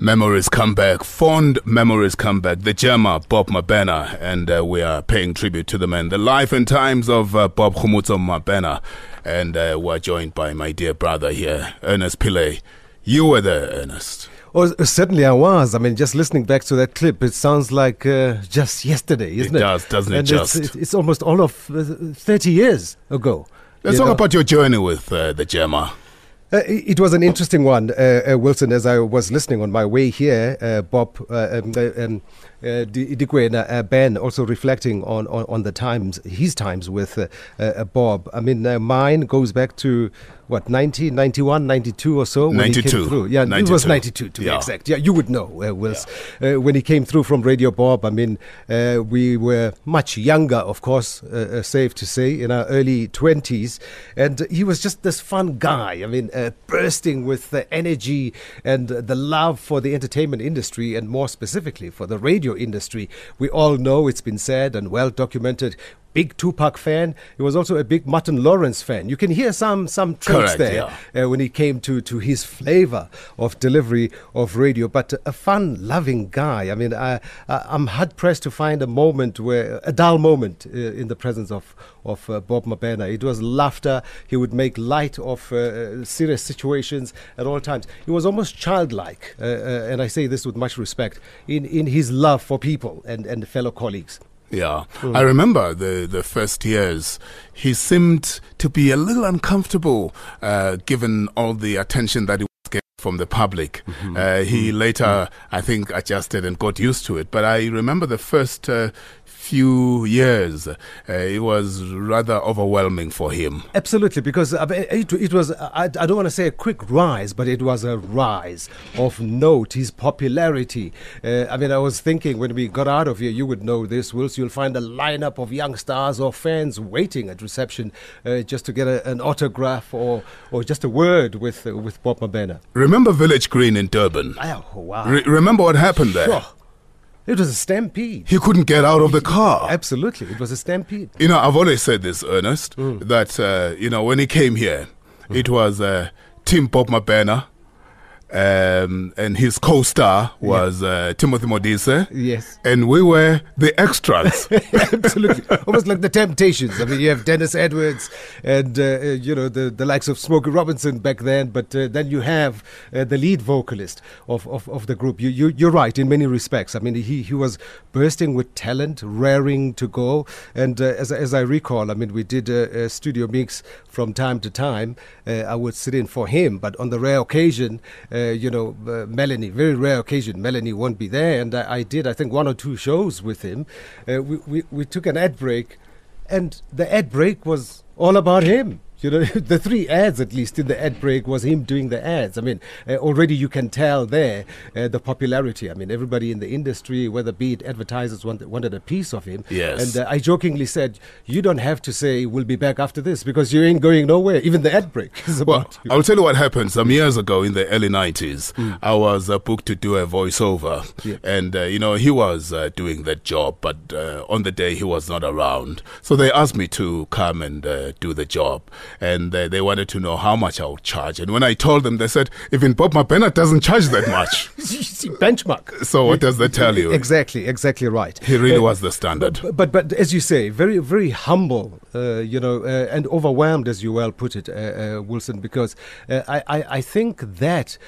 Memories come back, fond memories come back. The Jammer, Bob Mabena, and uh, we are paying tribute to the man, the life and times of uh, Bob Khumutso Mabena. And uh, we're joined by my dear brother here, Ernest Pillay. You were there, Ernest. Oh, certainly I was. I mean, just listening back to that clip, it sounds like uh, just yesterday, isn't it? It does, doesn't it? And just. It's, it's almost all of uh, 30 years ago. Let's talk know. about your journey with uh, the Jammer. Uh, it was an interesting one, uh, uh, Wilson. As I was listening on my way here, uh, Bob uh, um, uh, um, uh, Di- uh, Ben also reflecting on, on, on the times, his times with uh, uh, Bob. I mean, uh, mine goes back to what 90, 91, 92 or so. when he 92. came through. Yeah, it was 92. ninety-two to Yeah. be exact. Yeah, you would know, uh, Wils. Uh, when he came through from Radio Bop, I mean, uh, we were much younger, of course, uh, uh, safe to say, in our early 20s. And he was just this fun guy. I mean, uh, bursting with the energy and the love for the entertainment industry, and more specifically for the radio industry. We all know it's been said and well documented. Big Tupac fan. He was also a big Martin Lawrence fan. You can hear some some traits Correct, there yeah. uh, when he came to, to his flavor of delivery of radio, but a fun loving guy. I mean, I, I, I'm hard pressed to find a moment where, a dull moment uh, in the presence of, of uh, Bob Mabena. It was laughter. He would make light of uh, serious situations at all times. He was almost childlike, uh, uh, and I say this with much respect, in, in his love for people and, and fellow colleagues. Yeah, I remember the the first years. He seemed to be a little uncomfortable, uh, given all the attention that he was getting from the public. Uh, he later, I think, adjusted and got used to it. But I remember the first uh, few years, uh, it was rather overwhelming for him. Absolutely, because uh, it, it was, I, I don't want to say a quick rise, but it was a rise of note, his popularity. Uh, I mean, I was thinking when we got out of here, you would know this, Wills, you'll find a lineup of young stars or fans waiting at reception uh, just to get a, an autograph or, or just a word with, with Bob Mabena. Remember Village Green in Durban? Oh, wow. Re- remember what happened there? Sure. It was a stampede. He couldn't get out of the car. Absolutely, it was a stampede. You know, I've always said this, Ernest, Mm. that, uh, you know, when he came here, it was uh, Tim Bob Mabena, um, and his co star was uh, Timothy Modise, Yes. and we were the extras. Absolutely, almost like the Temptations. I mean, you have Dennis Edwards and uh, uh, you know the the likes of Smokey Robinson back then, but uh, then you have uh, the lead vocalist of, of, of the group. You, you you're right in many respects. I mean, he he was bursting with talent, raring to go. And uh, as as I recall, I mean, we did a, a studio mix from time to time. Uh, I would sit in for him, but on the rare occasion, uh, you know, uh, Melanie, very rare occasion, Melanie won't be there, and I, I did I think one or two shows with him. Uh, we, we we took an ad break and the ad break was all about him. You know, the three ads, at least in the ad break, was him doing the ads. I mean, uh, already you can tell there uh, the popularity. I mean, everybody in the industry, whether be it advertisers, wanted, wanted a piece of him. Yes. And uh, I jokingly said, "You don't have to say we'll be back after this because you ain't going nowhere. Even the ad break is Well, about you." I'll tell you what happened. Some years ago in the early 90s, I was uh, booked to do a voiceover. Yeah. And, uh, you know, he was uh, doing that job, but uh, on the day he was not around. So they asked me to come and uh, do the job. And uh, they wanted to know how much I would charge. And when I told them, they said, even Bob Mabena doesn't charge that much. You see, benchmark. so what does that tell you? Exactly, exactly right. He really Uh, was the standard. But, but but as you say, very very humble, uh, you know, uh, and overwhelmed, as you well put it, uh, uh, Wilson. Because uh, I, I I think that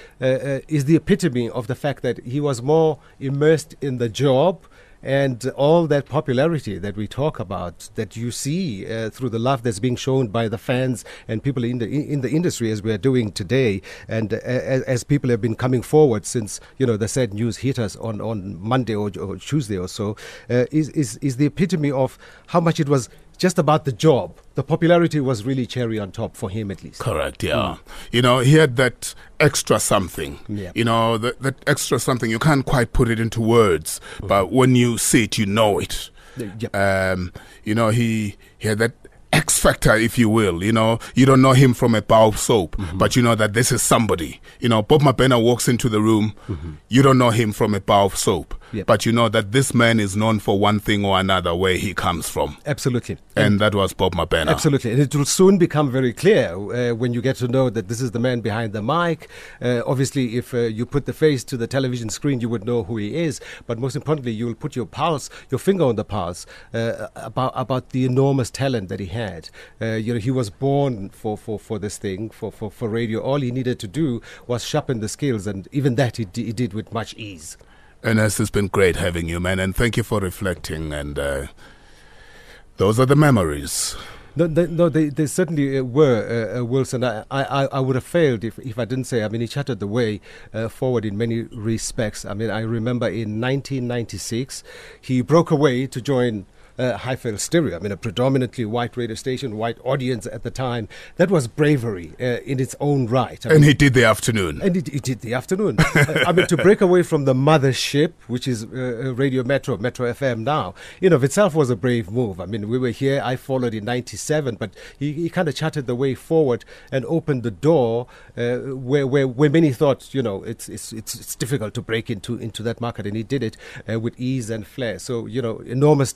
is the epitome of the fact that he was more immersed in the job. And all that popularity that we talk about, that you see uh, through the love that's being shown by the fans and people in the in the industry, as we are doing today, and uh, as, people have been coming forward since you know the sad news hit us on, on Monday or, or Tuesday or so, uh, is, is is the epitome of how much it was just about the job. The popularity was really cherry on top for him, at least. Correct, yeah. Mm. You know, he had that extra something. Yeah. You know, that, that extra something, you can't quite put it into words, mm. but when you see it, you know it. Uh, yep. Um, you know, he, he had that X factor, if you will. You know, you don't know him from a bar of soap, mm-hmm. but you know that this is somebody. You know, Bob Mabena walks into the room, mm-hmm. you don't know him from a bar of soap, Yep. but you know that this man is known for one thing or another where he comes from. Absolutely. And that was Bob Mabena. Absolutely. And it will soon become very clear uh, when you get to know that this is the man behind the mic. Uh, obviously, if uh, you put the face to the television screen, you would know who he is. But most importantly, you will put your pulse, your finger on the pulse uh, about, about the enormous talent that he had. Uh, you know, he was born for, for, for this thing, for, for, for radio. All he needed to do was sharpen the skills, and even that he, d- he did with much ease. Ernest, it's been great having you, man, and thank you for reflecting. And uh, those are the memories. No, they, no, they, they certainly uh, were, uh, uh, Wilson. I, I, I would have failed if, if I didn't say. I mean, he charted the way uh, forward in many respects. I mean, I remember in 1996, he broke away to join uh, Highveld Stereo. I mean, a predominantly white radio station, white audience at the time. That was bravery uh, in its own right. I and mean, he did the afternoon. and he, it did the afternoon. Uh, I mean, to break away from the mothership, which is uh, Radio Metro, Metro FM now, in of itself was a brave move. I mean, we were here, I followed in 97, but he, he kind of charted the way forward and opened the door uh, where, where, where many thought, you know, it's, it's, it's, it's difficult to break into, into that market. And he did it uh, with ease and flair. So, you know, enormous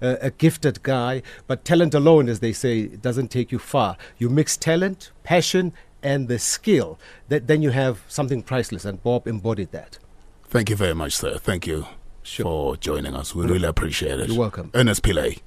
talent, uh, a gifted guy, but talent alone, as they say, doesn't take you far. You mix talent, passion, and the skill, that, then you have something priceless. And Bob embodied that. Thank you very much, sir. Thank you Sure. for joining us. We really appreciate it. You're welcome. Ernest Pillay.